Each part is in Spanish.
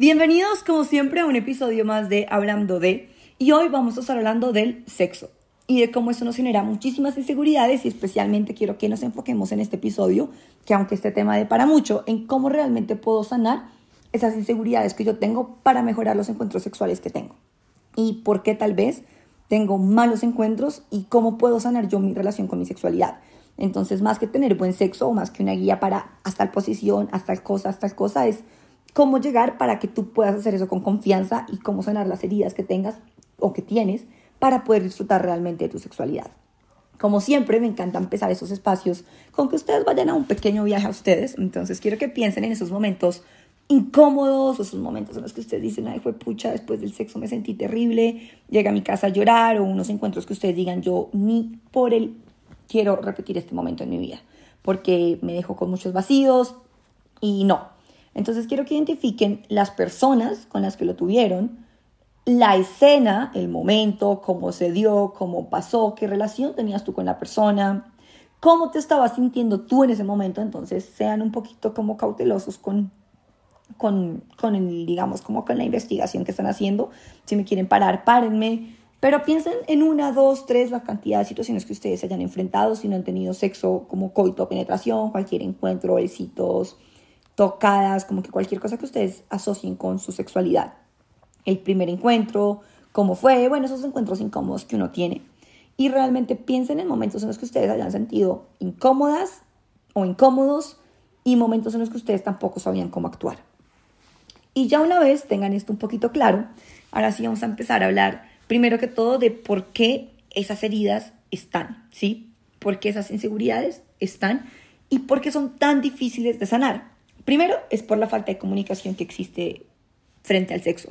Bienvenidos como siempre a un episodio más de Hablando de y hoy vamos a estar hablando del sexo y de cómo eso nos genera muchísimas inseguridades y especialmente quiero que nos enfoquemos en este episodio, que aunque este tema de para mucho, en cómo realmente puedo sanar esas inseguridades que yo tengo para mejorar los encuentros sexuales que tengo y por qué tal vez tengo malos encuentros y cómo puedo sanar yo mi relación con mi sexualidad. Entonces, más que tener buen sexo o más que una guía para hasta tal posición, hasta tal cosa, hasta tal cosa, es cómo llegar para que tú puedas hacer eso con confianza y cómo sanar las heridas que tengas o que tienes para poder disfrutar realmente de tu sexualidad. Como siempre, me encanta empezar esos espacios con que ustedes vayan a un pequeño viaje a ustedes. Entonces, quiero que piensen en esos momentos incómodos, esos momentos en los que ustedes dicen, ay, fue pucha, después del sexo me sentí terrible, llega a mi casa a llorar, o unos encuentros que ustedes digan, yo ni por él quiero repetir este momento en mi vida, porque me dejó con muchos vacíos y no, entonces quiero que identifiquen las personas con las que lo tuvieron, la escena, el momento, cómo se dio, cómo pasó, qué relación tenías tú con la persona, cómo te estabas sintiendo tú en ese momento. Entonces sean un poquito como cautelosos con, con, con el, digamos, como con la investigación que están haciendo. Si me quieren parar, párenme. Pero piensen en una, dos, tres, la cantidad de situaciones que ustedes hayan enfrentado, si no han tenido sexo como coito, penetración, cualquier encuentro, besitos, tocadas, como que cualquier cosa que ustedes asocien con su sexualidad. El primer encuentro, cómo fue, bueno, esos encuentros incómodos que uno tiene. Y realmente piensen en momentos en los que ustedes hayan sentido incómodas o incómodos y momentos en los que ustedes tampoco sabían cómo actuar. Y ya una vez tengan esto un poquito claro, ahora sí vamos a empezar a hablar primero que todo de por qué esas heridas están, ¿sí? ¿Por qué esas inseguridades están y por qué son tan difíciles de sanar? Primero es por la falta de comunicación que existe frente al sexo.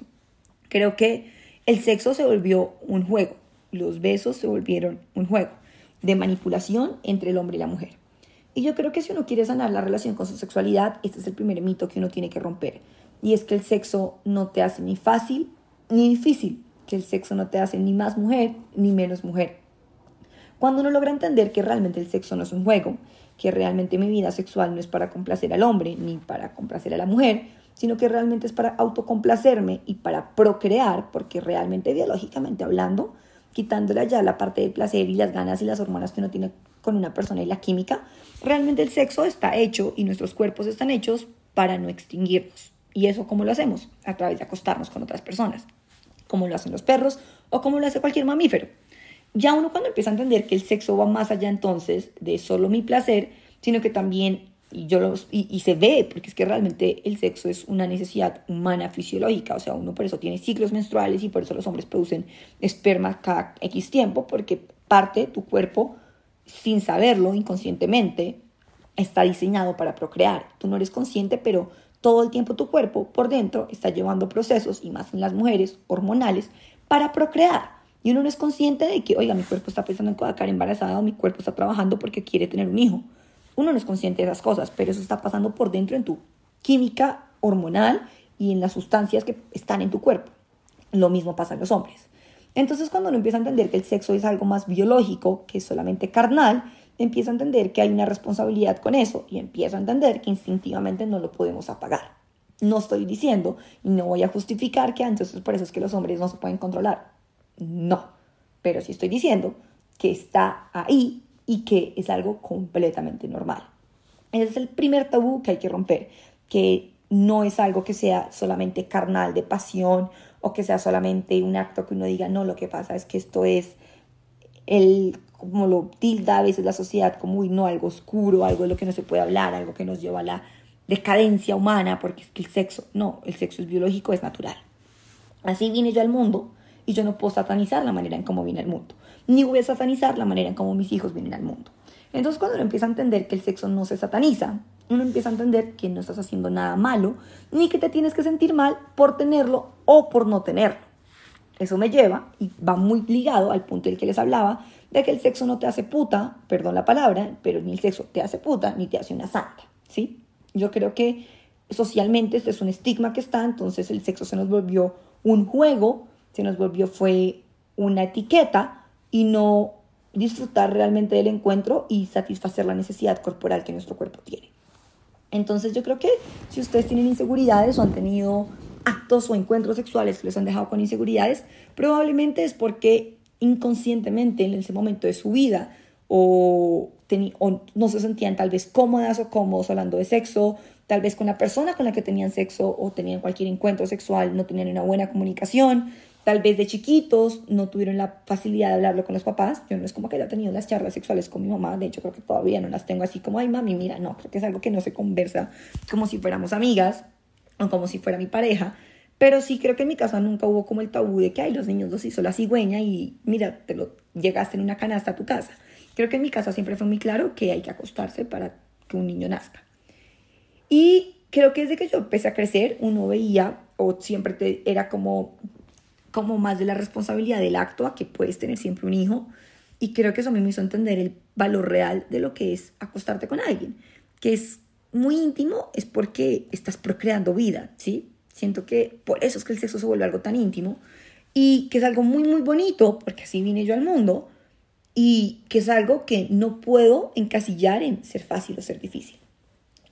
Creo que el sexo se volvió un juego, los besos se volvieron un juego de manipulación entre el hombre y la mujer. Y yo creo que si uno quiere sanar la relación con su sexualidad, este es el primer mito que uno tiene que romper. Y es que el sexo no te hace ni fácil ni difícil, que el sexo no te hace ni más mujer ni menos mujer. Cuando uno logra entender que realmente el sexo no es un juego, que realmente mi vida sexual no es para complacer al hombre ni para complacer a la mujer, sino que realmente es para autocomplacerme y para procrear, porque realmente biológicamente hablando, quitándole ya la parte del placer y las ganas y las hormonas que uno tiene con una persona y la química, realmente el sexo está hecho y nuestros cuerpos están hechos para no extinguirnos. ¿Y eso cómo lo hacemos? A través de acostarnos con otras personas, como lo hacen los perros o como lo hace cualquier mamífero. Ya uno cuando empieza a entender que el sexo va más allá entonces de solo mi placer, sino que también, y, yo los, y, se ve, porque es que realmente el sexo es una necesidad humana fisiológica, o sea, uno por eso tiene ciclos menstruales y por eso los hombres producen esperma cada X tiempo, porque parte de tu cuerpo, sin saberlo, inconscientemente, está diseñado para procrear. Tú no eres consciente, pero todo el tiempo tu cuerpo por dentro está llevando procesos, y más en las mujeres, hormonales, para procrear. Y uno no es consciente de que, oiga, mi cuerpo está pensando en quedar embarazada o mi cuerpo está trabajando porque quiere tener un hijo. Uno no es consciente de esas cosas, pero eso está pasando por dentro en tu química hormonal y en las sustancias que están en tu cuerpo. Lo mismo pasa en los hombres. Entonces, cuando uno empieza a entender que el sexo es algo más biológico que solamente carnal, empieza a entender que hay una responsabilidad con eso y empieza a entender que instintivamente no lo podemos apagar. No estoy diciendo y no voy a justificar que entonces por eso es que los hombres no se pueden controlar. No, pero sí estoy diciendo que está ahí y que es algo completamente normal. Ese es el primer tabú que hay que romper, que no es algo que sea solamente carnal de pasión o que sea solamente un acto que uno diga, no, lo que pasa es que esto es el, como lo tilda a veces la sociedad, como, uy, no, algo oscuro, algo de lo que no se puede hablar, algo que nos lleva a la decadencia humana, porque es que el sexo, no, el sexo es biológico, es natural. Así vine yo al mundo y yo no puedo satanizar la manera en cómo viene el mundo, ni voy a satanizar la manera en cómo mis hijos vienen al mundo. Entonces cuando uno empieza a entender que el sexo no se sataniza, uno empieza a entender que no estás haciendo nada malo, ni que te tienes que sentir mal por tenerlo o por no tenerlo. Eso me lleva, y va muy ligado al punto del que les hablaba, de que el sexo no te hace puta, perdón la palabra, pero ni el sexo te hace puta, ni te hace una santa, ¿sí? Yo creo que socialmente este es un estigma que está, entonces el sexo se nos volvió un juego se nos volvió fue una etiqueta y no disfrutar realmente del encuentro y satisfacer la necesidad corporal que nuestro cuerpo tiene. Entonces yo creo que si ustedes tienen inseguridades o han tenido actos o encuentros sexuales que los han dejado con inseguridades, probablemente es porque inconscientemente en ese momento de su vida o, o no se sentían tal vez cómodas o cómodos hablando de sexo, tal vez con la persona con la que tenían sexo o tenían cualquier encuentro sexual no tenían una buena comunicación, tal vez de chiquitos no tuvieron la facilidad de hablarlo con los papás. Yo no es como que haya tenido las charlas sexuales con mi mamá, de hecho creo que todavía no las tengo así como, ay mami, mira, no, creo que es algo que no se conversa como si fuéramos amigas o como si fuera mi pareja. Pero sí creo que en mi casa nunca hubo como el tabú de que, ay, los niños los hizo la cigüeña y mira, te lo llegaste en una canasta a tu casa. Creo que en mi casa siempre fue muy claro que hay que acostarse para que un niño nazca. Y creo que desde que yo empecé a crecer, uno veía, o siempre te, era como, como más de la responsabilidad del acto a que puedes tener siempre un hijo. Y creo que eso a mí me hizo entender el valor real de lo que es acostarte con alguien, que es muy íntimo, es porque estás procreando vida, ¿sí? Siento que por eso es que el sexo se vuelve algo tan íntimo y que es algo muy, muy bonito, porque así vine yo al mundo, y que es algo que no puedo encasillar en ser fácil o ser difícil.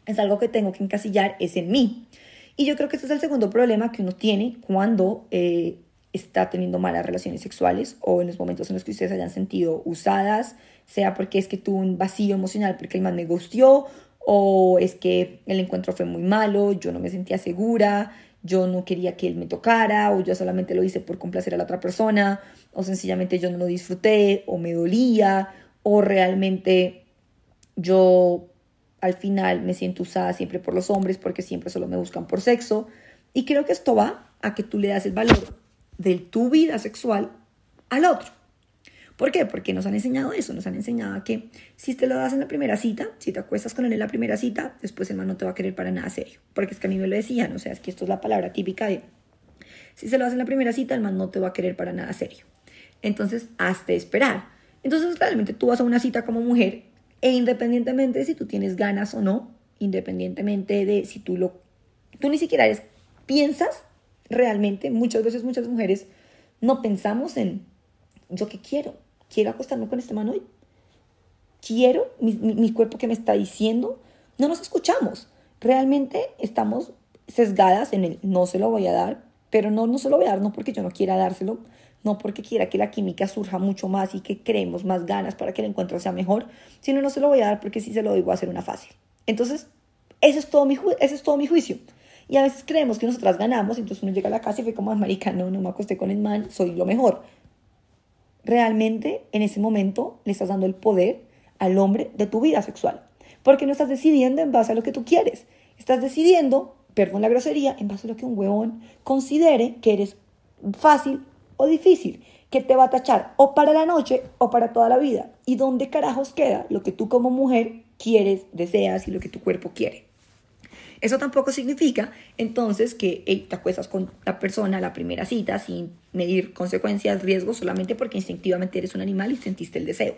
Es algo que tengo que encasillar es en mí. Y yo creo que este es el segundo problema que uno tiene cuando eh, está teniendo malas relaciones sexuales o en los momentos en los que ustedes hayan sentido usadas, sea porque es que tuvo un vacío emocional porque el man me gustió o es que el encuentro fue muy malo, yo no me sentía segura, yo no quería que él me tocara o yo solamente lo hice por complacer a la otra persona o sencillamente yo no lo disfruté o me dolía o realmente yo al final me siento usada siempre por los hombres porque siempre solo me buscan por sexo. Y creo que esto va a que tú le das el valor de tu vida sexual al otro. ¿Por qué? Porque nos han enseñado eso, nos han enseñado que si te lo das en la primera cita, si te acuestas con él en la primera cita, después el man no te va a querer para nada serio. Porque es que a mí me lo decían, o sea, es que esto es la palabra típica de, si se lo das en la primera cita, el man no te va a querer para nada serio. Entonces, hazte esperar. Entonces, realmente tú vas a una cita como mujer e independientemente de si tú tienes ganas o no, independientemente de si tú lo... Tú ni siquiera eres, piensas realmente, muchas veces muchas mujeres no pensamos en yo qué quiero, quiero acostarme con este man hoy, quiero mi, cuerpo que me está diciendo, no nos escuchamos, realmente estamos sesgadas en el no se lo voy a dar, pero no, no se lo voy a dar no porque yo no quiera dárselo, no porque quiera que la química surja mucho más y que creemos más ganas para que el encuentro sea mejor, sino no se lo voy a dar porque si se lo digo va a ser una fácil. Entonces, ese es todo mi, ese es todo mi juicio. Y a veces creemos que nosotras ganamos, entonces uno llega a la casa y fue como, marica, no, no me acosté con el man, soy lo mejor. Realmente, en ese momento, le estás dando el poder al hombre de tu vida sexual. Porque no estás decidiendo en base a lo que tú quieres. Estás decidiendo, perdón la grosería, en base a lo que un huevón considere que eres fácil o difícil que te va a tachar o para la noche o para toda la vida. ¿Y dónde carajos queda lo que tú como mujer quieres, deseas y lo que tu cuerpo quiere? Eso tampoco significa entonces que te acuestas con la persona a la primera cita sin medir consecuencias, riesgos, solamente porque instintivamente eres un animal y sentiste el deseo.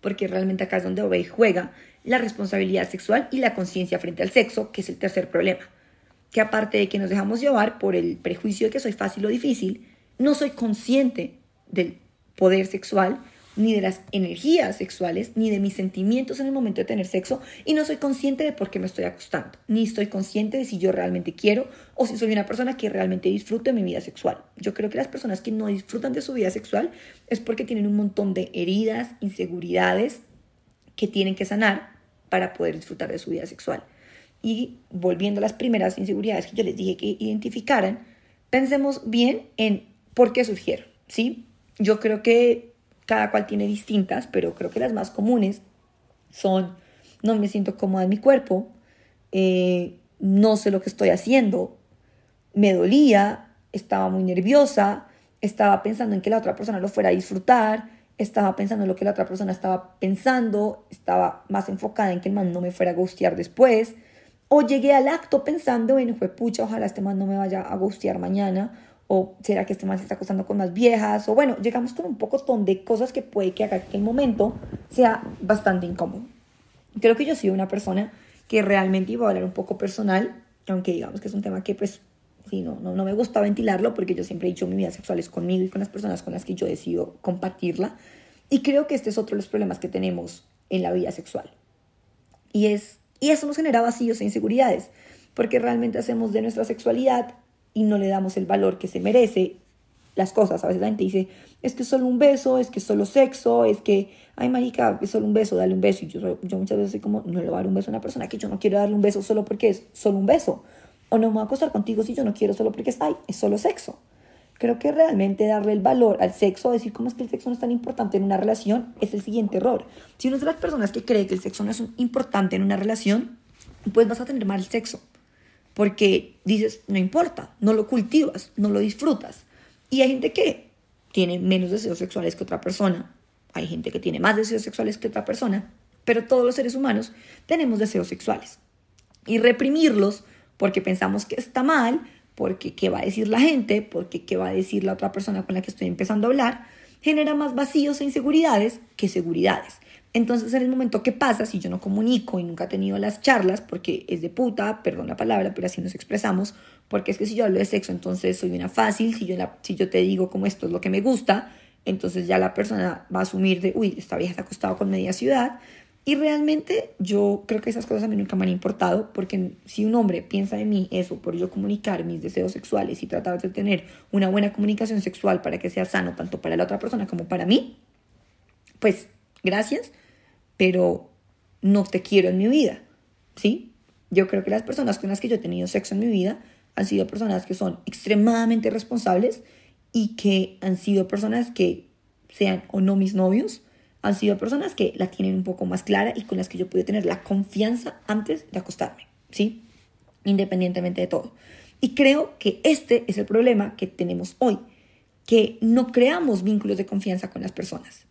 Porque realmente acá es donde juega la responsabilidad sexual y la conciencia frente al sexo, que es el tercer problema. Que aparte de que nos dejamos llevar por el prejuicio de que soy fácil o difícil, no soy consciente del poder sexual, ni de las energías sexuales, ni de mis sentimientos en el momento de tener sexo, y no soy consciente de por qué me estoy acostando, ni estoy consciente de si yo realmente quiero o si soy una persona que realmente disfruta de mi vida sexual. Yo creo que las personas que no disfrutan de su vida sexual es porque tienen un montón de heridas, inseguridades que tienen que sanar para poder disfrutar de su vida sexual. Y volviendo a las primeras inseguridades que yo les dije que identificaran, pensemos bien en ¿Por qué surgieron? ¿Sí? Yo creo que cada cual tiene distintas, pero creo que las más comunes son no me siento cómoda en mi cuerpo, eh, no sé lo que estoy haciendo, me dolía, estaba muy nerviosa, estaba pensando en que la otra persona lo fuera a disfrutar, estaba pensando en lo que la otra persona estaba pensando, estaba más enfocada en que el man no me fuera a gustear después, o llegué al acto pensando, fue pucha, ojalá este man no me vaya a gustear mañana, o será que este man se está acostando con más viejas, o bueno, llegamos con un poco de cosas que puede que haga que el momento sea bastante incómodo. Creo que yo soy una persona que realmente iba a hablar un poco personal, aunque digamos que es un tema que pues sí, no, no, no me gusta ventilarlo porque yo siempre he dicho mi vida sexual es conmigo y con las personas con las que yo decido compartirla. Y creo que este es otro de los problemas que tenemos en la vida sexual. Y, es, y eso nos genera vacíos e inseguridades, porque realmente hacemos de nuestra sexualidad y no le damos el valor que se merece las cosas. A veces la gente dice, es que es solo un beso, es que es solo sexo, es que, ay, marica, es solo un beso, dale un beso. Y yo, yo muchas veces soy como, no le voy a dar un beso a una persona que yo no quiero darle un beso solo porque es solo un beso. O no me voy a acostar contigo si yo no quiero solo porque está ahí, es solo sexo. Creo que realmente darle el valor al sexo, decir cómo es que el sexo no es tan importante en una relación, es el siguiente error. Si uno es de las personas que cree que el sexo no es importante en una relación, pues vas a tener mal sexo. Porque dices, no importa, no lo cultivas, no lo disfrutas. Y hay gente que tiene menos deseos sexuales que otra persona. Hay gente que tiene más deseos sexuales que otra persona. Pero todos los seres humanos tenemos deseos sexuales. Y reprimirlos porque pensamos que está mal porque qué va a decir la gente, porque qué va a decir la otra persona con la que estoy empezando a hablar, genera más vacíos e inseguridades que seguridades. Entonces, en el momento que pasa, si yo no comunico y nunca he tenido las charlas, porque es de puta, perdón la palabra, pero así nos expresamos, porque es que si yo hablo de sexo, entonces soy una fácil, si yo, si yo te digo como esto es lo que me gusta, entonces ya la persona va a asumir de, uy, esta vieja está acostado con media ciudad, y realmente yo creo que esas cosas a mí nunca me han importado, porque si un hombre piensa de mí eso, por yo comunicar mis deseos sexuales y tratar de tener una buena comunicación sexual para que sea sano tanto para la otra persona como para mí, pues gracias, pero no te quiero en mi vida, ¿sí? Yo creo que las personas con las que yo he tenido sexo en mi vida han sido personas que son extremadamente responsables y que han sido personas que sean o no mis novios, han sido personas que la tienen un poco más clara y con las que yo pude tener la confianza antes de acostarme, ¿sí? Independientemente de todo. Y creo que este es el problema que tenemos hoy, que no creamos vínculos de confianza con las personas,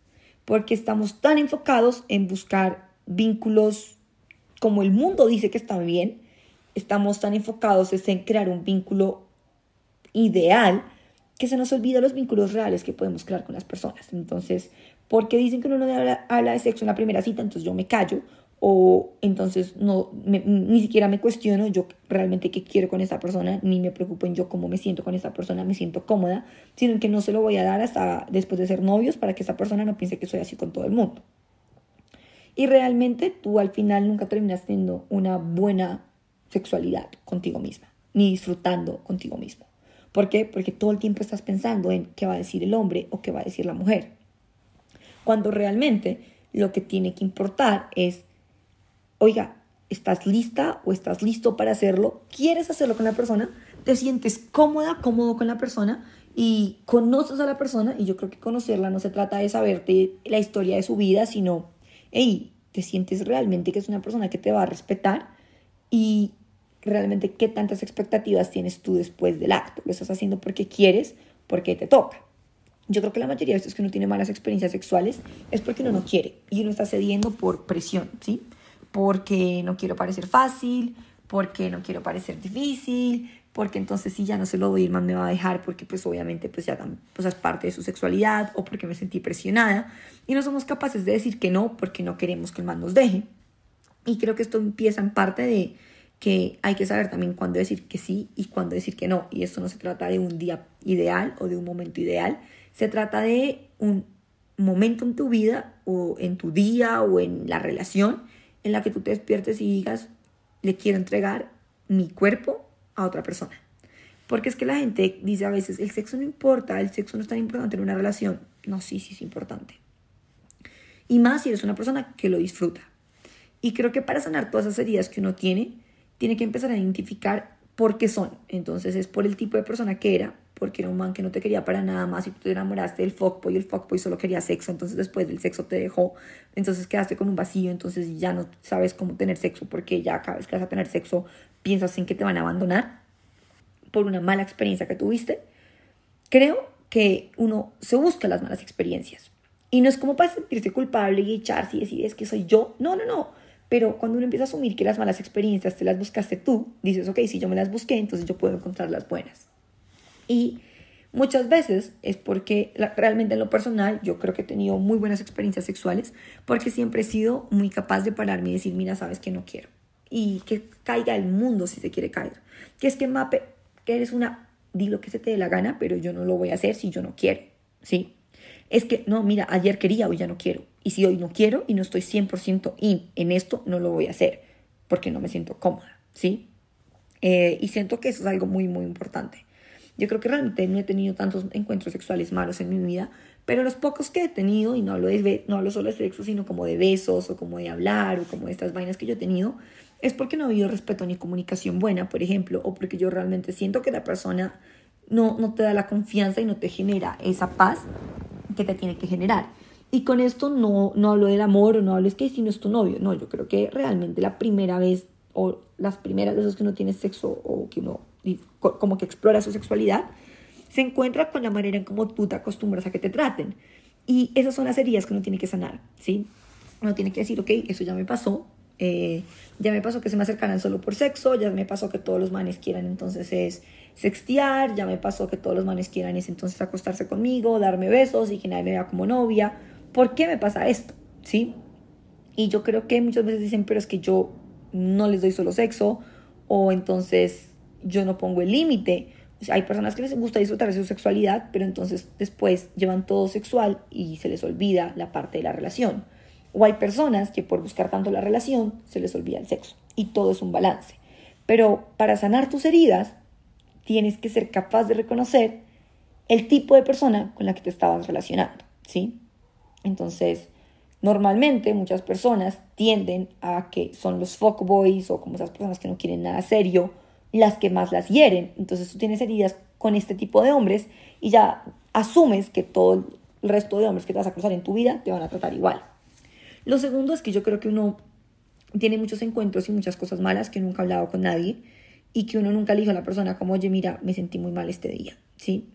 porque estamos tan enfocados en buscar vínculos como el mundo dice que está bien, estamos tan enfocados en crear un vínculo ideal que se nos olvida los vínculos reales que podemos crear con las personas. Entonces, porque dicen que uno no habla, de sexo en la primera cita, entonces yo me callo, o entonces no, ni siquiera me cuestiono yo realmente qué quiero con esa persona, ni me preocupo en yo cómo me siento con esa persona, me siento cómoda, sino que no se lo voy a dar hasta después de ser novios para que esa persona no piense que soy así con todo el mundo. Y realmente tú al final nunca terminas teniendo una buena sexualidad contigo misma, ni disfrutando contigo mismo. ¿Por qué? Porque todo el tiempo estás pensando en qué va a decir el hombre o qué va a decir la mujer cuando realmente lo que tiene que importar es, oiga, ¿estás lista o estás listo para hacerlo? ¿Quieres hacerlo con la persona? ¿Te sientes cómoda, cómodo con la persona? Y conoces a la persona, y yo creo que conocerla no se trata de saberte la historia de su vida, sino, hey, ¿te sientes realmente que es una persona que te va a respetar? Y realmente qué tantas expectativas tienes tú después del acto. Lo estás haciendo porque quieres, porque te toca. Yo creo que la mayoría de veces que uno tiene malas experiencias sexuales es porque uno no quiere y uno está cediendo por presión, ¿sí? Porque no quiero parecer fácil, porque no quiero parecer difícil, porque entonces si ya no se lo doy, man me va a dejar porque pues obviamente pues ya pues, es parte de su sexualidad o porque me sentí presionada y no somos capaces de decir que no porque no queremos que el man nos deje. Y creo que esto empieza en parte de que hay que saber también cuándo decir que sí y cuándo decir que no. Y esto no se trata de un día ideal o de un momento ideal, se trata de un momento en tu vida o en tu día o en la relación en la que tú te despiertes y digas, le quiero entregar mi cuerpo a otra persona. Porque es que la gente dice a veces, el sexo no importa, el sexo no es tan importante en una relación. No, sí, sí es importante. Y más si eres una persona que lo disfruta. Y creo que para sanar todas esas heridas que uno tiene, tiene que empezar a identificar por qué son. Entonces es por el tipo de persona que era, porque era un man que no te quería para nada más y tú te enamoraste del fuckboy y el fuckboy solo quería sexo, entonces después del sexo te dejó, entonces quedaste con un vacío, entonces ya no sabes cómo tener sexo porque ya cada vez que vas a tener sexo piensas en que te van a abandonar por una mala experiencia que tuviste. Creo que uno se busca las malas experiencias y no es como para sentirse culpable y echarse y decir es que soy yo, no, no, no. Pero cuando uno empieza a asumir que las malas experiencias te las buscaste tú, dices, ok, si yo me las busqué, entonces yo puedo encontrar las buenas. Y muchas veces es porque realmente en lo personal yo creo que he tenido muy buenas experiencias sexuales porque siempre he sido muy capaz de pararme y decir, mira, sabes que no quiero. Y que caiga el mundo si se quiere caer. Que es que Mape, que eres una, di lo que se te dé la gana, pero yo no lo voy a hacer si yo no quiero. ¿Sí? Es que, no, mira, ayer quería, hoy ya no quiero. Y si hoy no quiero y no estoy 100% in en esto, no lo voy a hacer porque no me siento cómoda. ¿Sí? Eh, y siento que eso es algo muy, muy importante. Yo creo que realmente no he tenido tantos encuentros sexuales malos en mi vida, pero los pocos que he tenido, y no hablo, de, no hablo solo de sexo, sino como de besos o como de hablar o como de estas vainas que yo he tenido, es porque no ha habido respeto ni comunicación buena, por ejemplo, o porque yo realmente siento que la persona no, no te da la confianza y no te genera esa paz que te tiene que generar. Y con esto no, no hablo del amor o no hablo es que si no es tu novio. No, yo creo que realmente la primera vez o las primeras veces que uno tiene sexo o que uno como que explora su sexualidad, se encuentra con la manera en cómo tú te acostumbras a que te traten. Y esas son las heridas que uno tiene que sanar, ¿sí? Uno tiene que decir, ok, eso ya me pasó, eh, ya me pasó que se me acercaran solo por sexo, ya me pasó que todos los manes quieran entonces es sextear, ya me pasó que todos los manes quieran es entonces acostarse conmigo, darme besos y que nadie me vea como novia. ¿Por qué me pasa esto? ¿Sí? Y yo creo que muchas veces dicen, pero es que yo no les doy solo sexo o entonces yo no pongo el límite. hay personas que les gusta disfrutar de su sexualidad, pero entonces después llevan todo sexual y se les olvida la parte de la relación. O hay personas que por buscar tanto la relación se les olvida el sexo. Y todo es un balance. Pero para sanar tus heridas, tienes que ser capaz de reconocer el tipo de persona con la que te estabas relacionando, ¿sí? Entonces, normalmente muchas personas tienden a que son los fuckboys o como esas personas que no quieren nada serio, las que más las hieren. Entonces tú tienes heridas con este tipo de hombres y ya asumes que todo el resto de hombres que te vas a cruzar en tu vida te van a tratar igual. Lo segundo es que yo creo que uno tiene muchos encuentros y muchas cosas malas que nunca ha hablado con nadie y que uno nunca le dijo a la persona como, oye, mira, me sentí muy mal este día, ¿sí?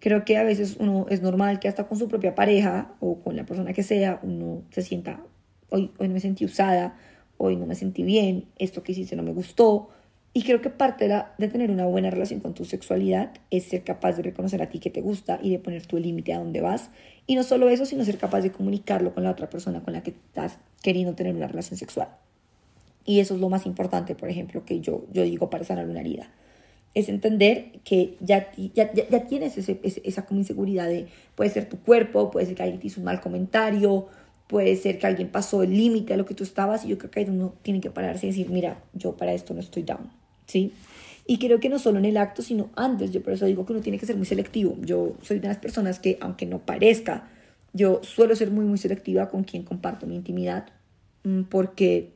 Creo que a veces uno es normal que hasta con su propia pareja o con la persona que sea, uno se sienta, hoy, hoy no me sentí usada, hoy no me sentí bien, esto que hiciste no me gustó, y creo que parte de, tener una buena relación con tu sexualidad es ser capaz de reconocer a ti que te gusta y de poner tu límite a dónde vas. Y no solo eso, sino ser capaz de comunicarlo con la otra persona con la que estás queriendo tener una relación sexual. Y eso es lo más importante, por ejemplo, que yo, yo digo para sanar una herida. Es entender que ya, ya, ya, tienes ese, esa como inseguridad de, puede ser tu cuerpo, puede ser que alguien te hizo un mal comentario, puede ser que alguien pasó el límite a lo que tú estabas y yo creo que uno tiene que pararse y decir, mira, yo para esto no estoy down ¿sí? Y creo que no solo en el acto, sino antes. Yo por eso digo que uno tiene que ser muy selectivo. Yo soy de las personas que, aunque no parezca, yo suelo ser muy, muy selectiva con quien comparto mi intimidad, mm, porque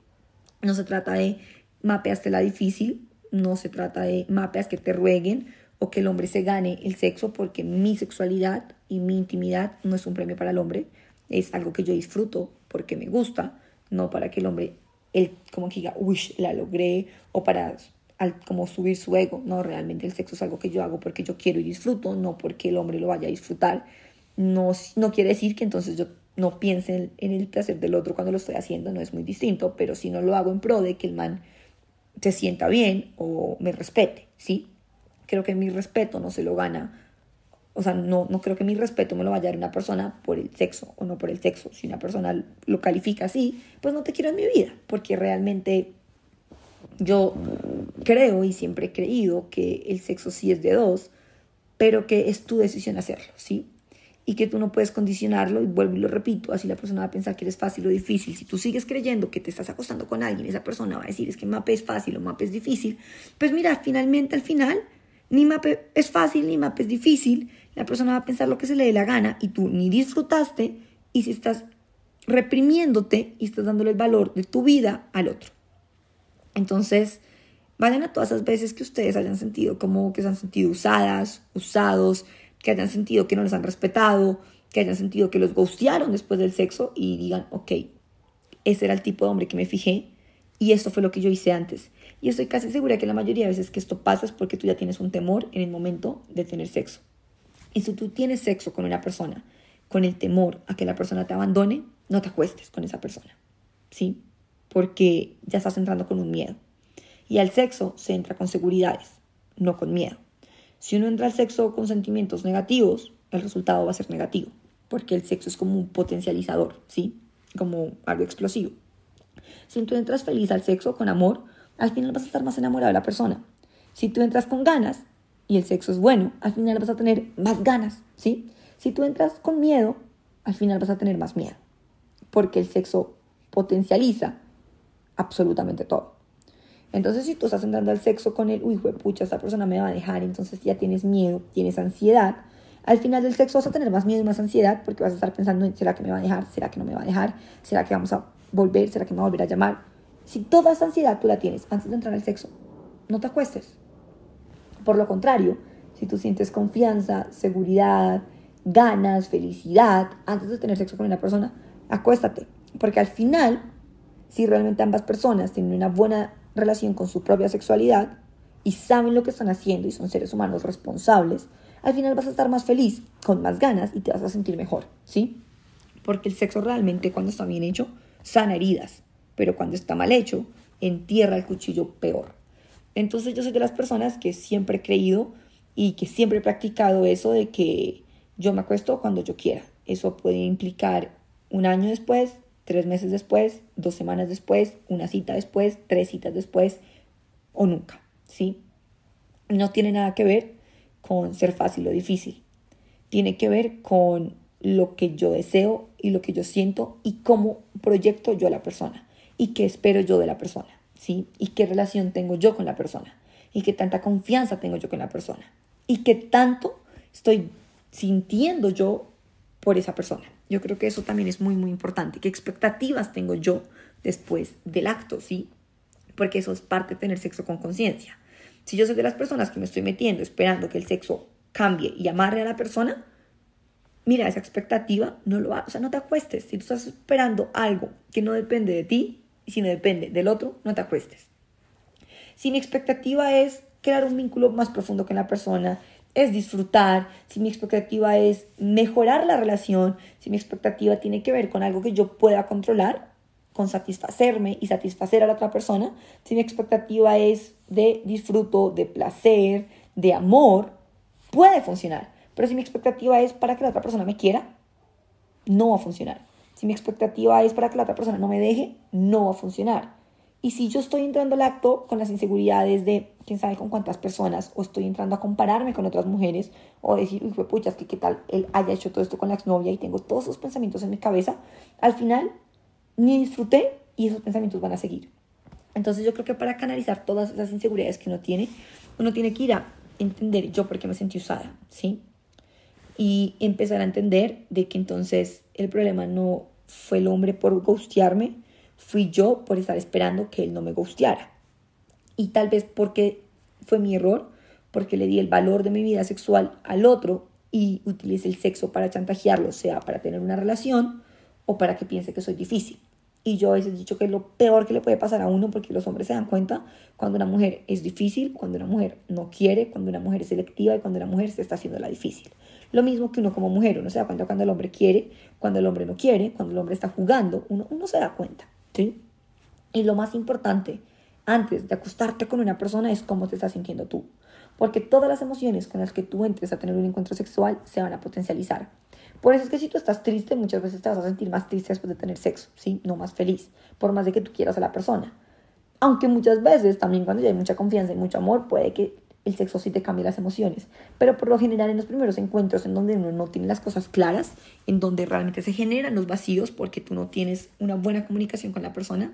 no se trata de mapeaste la difícil, no se trata de mapeas que te rueguen o que el hombre se gane el sexo, porque mi sexualidad y mi intimidad no es un premio para el hombre, es algo que yo disfruto porque me gusta, no para que el hombre, él como que diga, uy, la logré, o para al como subir su ego, no, realmente el sexo es algo que yo hago porque yo quiero y disfruto, no porque el hombre lo vaya a disfrutar. No, no quiere decir que entonces yo no piense en, el placer del otro cuando lo estoy haciendo, no es muy distinto, pero si no lo hago en pro de que el man se sienta bien o me respete, ¿sí? Creo que mi respeto no se lo gana, o sea, no, no creo que mi respeto me lo vaya a dar una persona por el sexo o no por el sexo. Si una persona lo califica así, pues no te quiero en mi vida, porque realmente yo creo y siempre he creído que el sexo sí es de dos, pero que es tu decisión hacerlo, ¿sí? Y que tú no puedes condicionarlo, y vuelvo y lo repito, así la persona va a pensar que eres fácil o difícil. Si tú sigues creyendo que te estás acostando con alguien, esa persona va a decir es que MAPE es fácil o MAPE es difícil, pues mira, finalmente al final, ni MAPE es fácil ni MAPE es difícil, la persona va a pensar lo que se le dé la gana y tú ni disfrutaste y si estás reprimiéndote y estás dándole el valor de tu vida al otro. Entonces, vayan a todas esas veces que ustedes hayan sentido como que se han sentido usadas, usados, que hayan sentido que no les han respetado, que hayan sentido que los ghostearon después del sexo y digan, ok, ese era el tipo de hombre que me fijé y esto fue lo que yo hice antes. Y estoy casi segura que la mayoría de veces que esto pasa es porque tú ya tienes un temor en el momento de tener sexo. Y si tú tienes sexo con una persona con el temor a que la persona te abandone, no te acuestes con esa persona. ¿Sí? Porque ya estás entrando con un miedo. Y al sexo se entra con seguridades, no con miedo. Si uno entra al sexo con sentimientos negativos, el resultado va a ser negativo, porque el sexo es como un potencializador, ¿sí? Como algo explosivo. Si tú entras feliz al sexo, con amor, al final vas a estar más enamorado de la persona. Si tú entras con ganas y el sexo es bueno, al final vas a tener más ganas, ¿sí? Si tú entras con miedo, al final vas a tener más miedo, porque el sexo potencializa absolutamente todo. Entonces, si tú estás entrando al sexo con el, uy, pucha, esta persona me va a dejar, entonces ya tienes miedo, tienes ansiedad, al final del sexo vas a tener más miedo y más ansiedad porque vas a estar pensando en, ¿será que me va a dejar? ¿Será que no me va a dejar? ¿Será que vamos a volver? ¿Será que me va a volver a llamar? Si toda esa ansiedad tú la tienes antes de entrar al sexo, no te acuestes. Por lo contrario, si tú sientes confianza, seguridad, ganas, felicidad, antes de tener sexo con una persona, acuéstate. Porque al final, si realmente ambas personas tienen una buena relación con su propia sexualidad y saben lo que están haciendo y son seres humanos responsables, al final vas a estar más feliz, con más ganas y te vas a sentir mejor, ¿sí? Porque el sexo realmente cuando está bien hecho sana heridas, pero cuando está mal hecho entierra el cuchillo peor. Entonces yo soy de las personas que siempre he creído y que siempre he practicado eso de que yo me acuesto cuando yo quiera. Eso puede implicar un año después, tres meses después, dos semanas después, una cita después, tres citas después o nunca, ¿sí? No tiene nada que ver con ser fácil o difícil. Tiene que ver con lo que yo deseo y lo que yo siento y cómo proyecto yo a la persona y qué espero yo de la persona, ¿sí? Y qué relación tengo yo con la persona y qué tanta confianza tengo yo con la persona y qué tanto estoy sintiendo yo por esa persona. Yo creo que eso también es muy, muy importante. ¿Qué expectativas tengo yo después del acto, sí? Porque eso es parte de tener sexo con conciencia. Si yo soy de las personas que me estoy metiendo esperando que el sexo cambie y amarre a la persona, mira, esa expectativa no lo va, o sea, no te acuestes. Si tú estás esperando algo que no depende de ti y si no depende del otro, no te acuestes. Si mi expectativa es crear un vínculo más profundo con la persona, es disfrutar, si mi expectativa es mejorar la relación, si mi expectativa tiene que ver con algo que yo pueda controlar, con satisfacerme y satisfacer a la otra persona, si mi expectativa es de disfruto, de placer, de amor, puede funcionar. Pero si mi expectativa es para que la otra persona me quiera, no va a funcionar. Si mi expectativa es para que la otra persona no me deje, no va a funcionar. Y si yo estoy entrando al acto con las inseguridades de quién sabe con cuántas personas, o estoy entrando a compararme con otras mujeres, o decir, uy, pucha, que qué tal él haya hecho todo esto con la exnovia y tengo todos esos pensamientos en mi cabeza, al final ni disfruté y esos pensamientos van a seguir. Entonces yo creo que para canalizar todas esas inseguridades que uno tiene, uno tiene que ir a entender yo por qué me sentí usada, ¿sí? Y empezar a entender de que entonces el problema no fue el hombre por gustearme, fui yo por estar esperando que él no me gusteara. Y tal vez porque fue mi error, porque le di el valor de mi vida sexual al otro y utilicé el sexo para chantajearlo, sea para tener una relación o para que piense que soy difícil. Y yo a veces he dicho que es lo peor que le puede pasar a uno porque los hombres se dan cuenta cuando una mujer es difícil, cuando una mujer no quiere, cuando una mujer es selectiva y cuando una mujer se está haciendo la difícil. Lo mismo que uno como mujer, uno se da cuenta cuando el hombre quiere, cuando el hombre no quiere, cuando el hombre está jugando, uno, uno se da cuenta. Y lo más importante antes de acostarte con una persona es cómo te estás sintiendo tú. Porque todas las emociones con las que tú entres a tener un encuentro sexual se van a potencializar. Por eso es que si tú estás triste, muchas veces te vas a sentir más triste después de tener sexo, ¿sí? No más feliz, por más de que tú quieras a la persona. Aunque muchas veces, también cuando ya hay mucha confianza y mucho amor, puede que el sexo sí te cambie las emociones. Pero por lo general en los primeros encuentros en donde uno no tiene las cosas claras, en donde realmente se generan los vacíos porque tú no tienes una buena comunicación con la persona,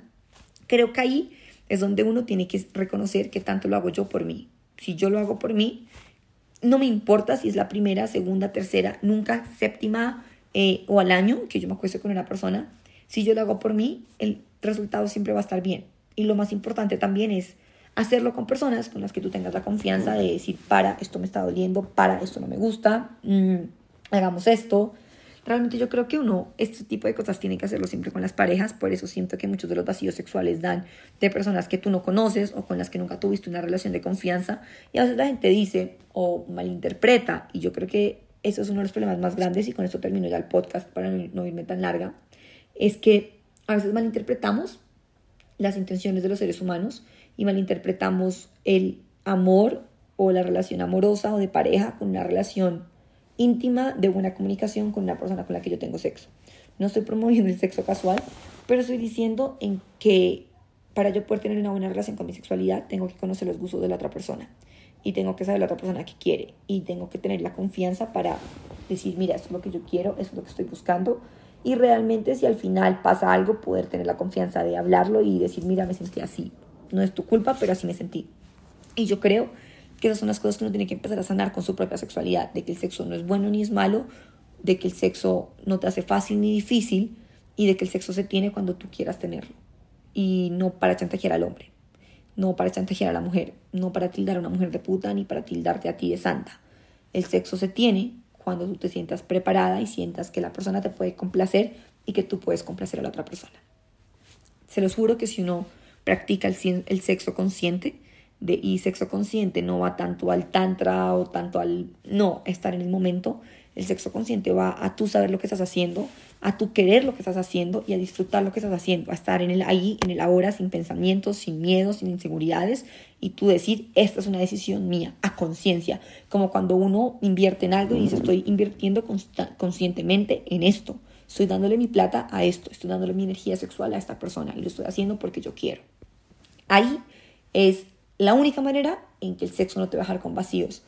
creo que ahí es donde uno tiene que reconocer que tanto lo hago yo por mí. Si yo lo hago por mí, no me importa si es la primera, segunda, tercera, nunca séptima eh, o al año que yo me acuesto con una persona. Si yo lo hago por mí, el resultado siempre va a estar bien. Y lo más importante también es hacerlo con personas con las que tú tengas la confianza de decir, para, esto me está doliendo, para, esto no me gusta, mm, hagamos esto, Realmente yo creo que uno, este tipo de cosas tiene que hacerlo siempre con las parejas, por eso siento que muchos de los vacíos sexuales dan de personas que tú no conoces o con las que nunca tuviste una relación de confianza. Y a veces la gente dice o malinterpreta, y yo creo que eso es uno de los problemas más grandes, y con esto termino ya el podcast para no irme tan larga, es que a veces malinterpretamos las intenciones de los seres humanos y malinterpretamos el amor o la relación amorosa o de pareja con una relación íntima de buena comunicación con una persona con la que yo tengo sexo. No estoy promoviendo el sexo casual, pero estoy diciendo en que para yo poder tener una buena relación con mi sexualidad tengo que conocer los gustos de la otra persona y tengo que saber la otra persona que quiere y tengo que tener la confianza para decir, mira, esto es lo que yo quiero, esto es lo que estoy buscando y realmente si al final pasa algo poder tener la confianza de hablarlo y decir, mira, me sentí así, no es tu culpa, pero así me sentí. Y yo creo que esas son las cosas que uno tiene que empezar a sanar con su propia sexualidad, de que el sexo no es bueno ni es malo, de que el sexo no te hace fácil ni difícil y de que el sexo se tiene cuando tú quieras tenerlo y no para chantajear al hombre, no para chantajear a la mujer, no para tildar a una mujer de puta ni para tildarte a ti de santa. El sexo se tiene cuando tú te sientas preparada y sientas que la persona te puede complacer y que tú puedes complacer a la otra persona. Se los juro que si uno practica el, sexo consciente, de, y sexo consciente no va tanto al tantra o tanto al no, estar en el momento, el sexo consciente va a tú saber lo que estás haciendo, a tú querer lo que estás haciendo y a disfrutar lo que estás haciendo, a estar en el ahí, en el ahora, sin pensamientos, sin miedos, sin inseguridades y tú decir, esta es una decisión mía, a conciencia, como cuando uno invierte en algo y dice, estoy invirtiendo conscientemente en esto, estoy dándole mi plata a esto, estoy dándole mi energía sexual a esta persona y lo estoy haciendo porque yo quiero. Ahí es la única manera en que el sexo no te va a dejar con vacíos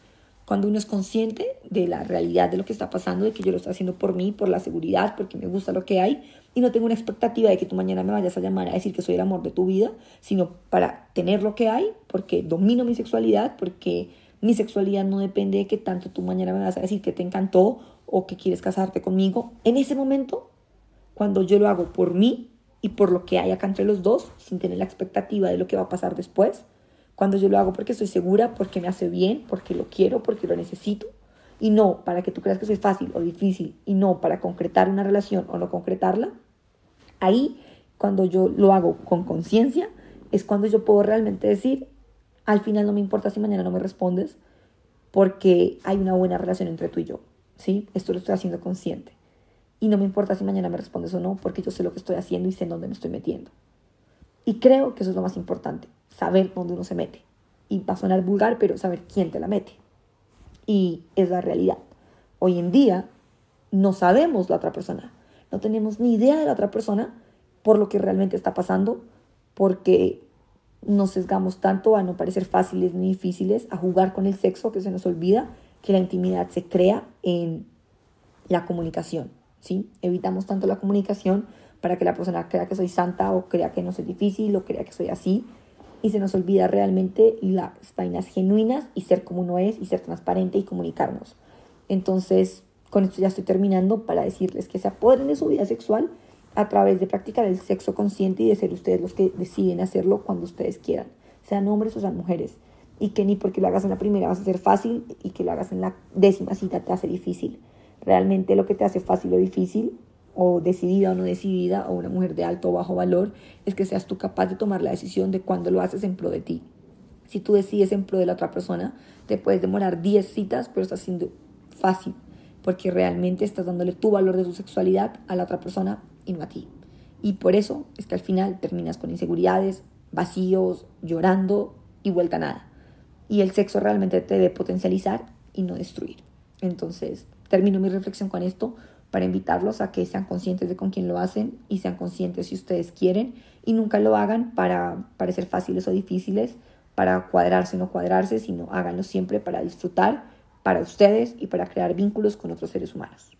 cuando uno es consciente de la realidad de lo que está pasando, de que yo lo estoy haciendo por mí, por la seguridad, porque me gusta lo que hay, y no tengo una expectativa de que tú mañana me vayas a llamar a decir que soy el amor de tu vida, sino para tener lo que hay, porque domino mi sexualidad, porque mi sexualidad no depende de que tanto tú mañana me vas a decir que te encantó o que quieres casarte conmigo. En ese momento, cuando yo lo hago por mí y por lo que hay acá entre los dos, sin tener la expectativa de lo que va a pasar después, cuando yo lo hago porque estoy segura, porque me hace bien, porque lo quiero, porque lo necesito. Y no para que tú creas que soy fácil o difícil. Y no para concretar una relación o no concretarla. Ahí, cuando yo lo hago con conciencia, es cuando yo puedo realmente decir, al final no me importa si mañana no me respondes, porque hay una buena relación entre tú y yo. ¿sí? Esto lo estoy haciendo consciente. Y no me importa si mañana me respondes o no, porque yo sé lo que estoy haciendo y sé en dónde me estoy metiendo. Y creo que eso es lo más importante saber dónde uno se mete. Y va a sonar vulgar, pero saber quién te la mete. Y es la realidad. Hoy en día no sabemos la otra persona. No tenemos ni idea de la otra persona por lo que realmente está pasando, porque nos sesgamos tanto a no parecer fáciles ni difíciles, a jugar con el sexo, que se nos olvida que la intimidad se crea en la comunicación. ¿Sí? Evitamos tanto la comunicación para que la persona crea que soy santa o crea que no soy difícil o crea que soy así y se nos olvida realmente las vainas genuinas y ser como uno es y ser transparente y comunicarnos. Entonces, con esto ya estoy terminando para decirles que se apoderen de su vida sexual a través de practicar el sexo consciente y de ser ustedes los que deciden hacerlo cuando ustedes quieran, sean hombres o sean mujeres. Y que ni porque lo hagas en la primera vas a ser fácil y que lo hagas en la décima cita te hace difícil. Realmente lo que te hace fácil o difícil o decidida o no decidida, o una mujer de alto o bajo valor, es que seas tú capaz de tomar la decisión de cuándo lo haces en pro de ti. Si tú decides en pro de la otra persona, te puedes demorar 10 citas, pero está siendo fácil, porque realmente estás dándole tu valor de tu sexualidad a la otra persona y no a ti. Y por eso es que al final terminas con inseguridades, vacíos, llorando y vuelta a nada. Y el sexo realmente te debe potencializar y no destruir. Entonces, termino mi reflexión con esto para invitarlos a que sean conscientes de con quién lo hacen y sean conscientes si ustedes quieren y nunca lo hagan para parecer fáciles o difíciles, para cuadrarse o no cuadrarse, sino háganlo siempre para disfrutar, para ustedes y para crear vínculos con otros seres humanos.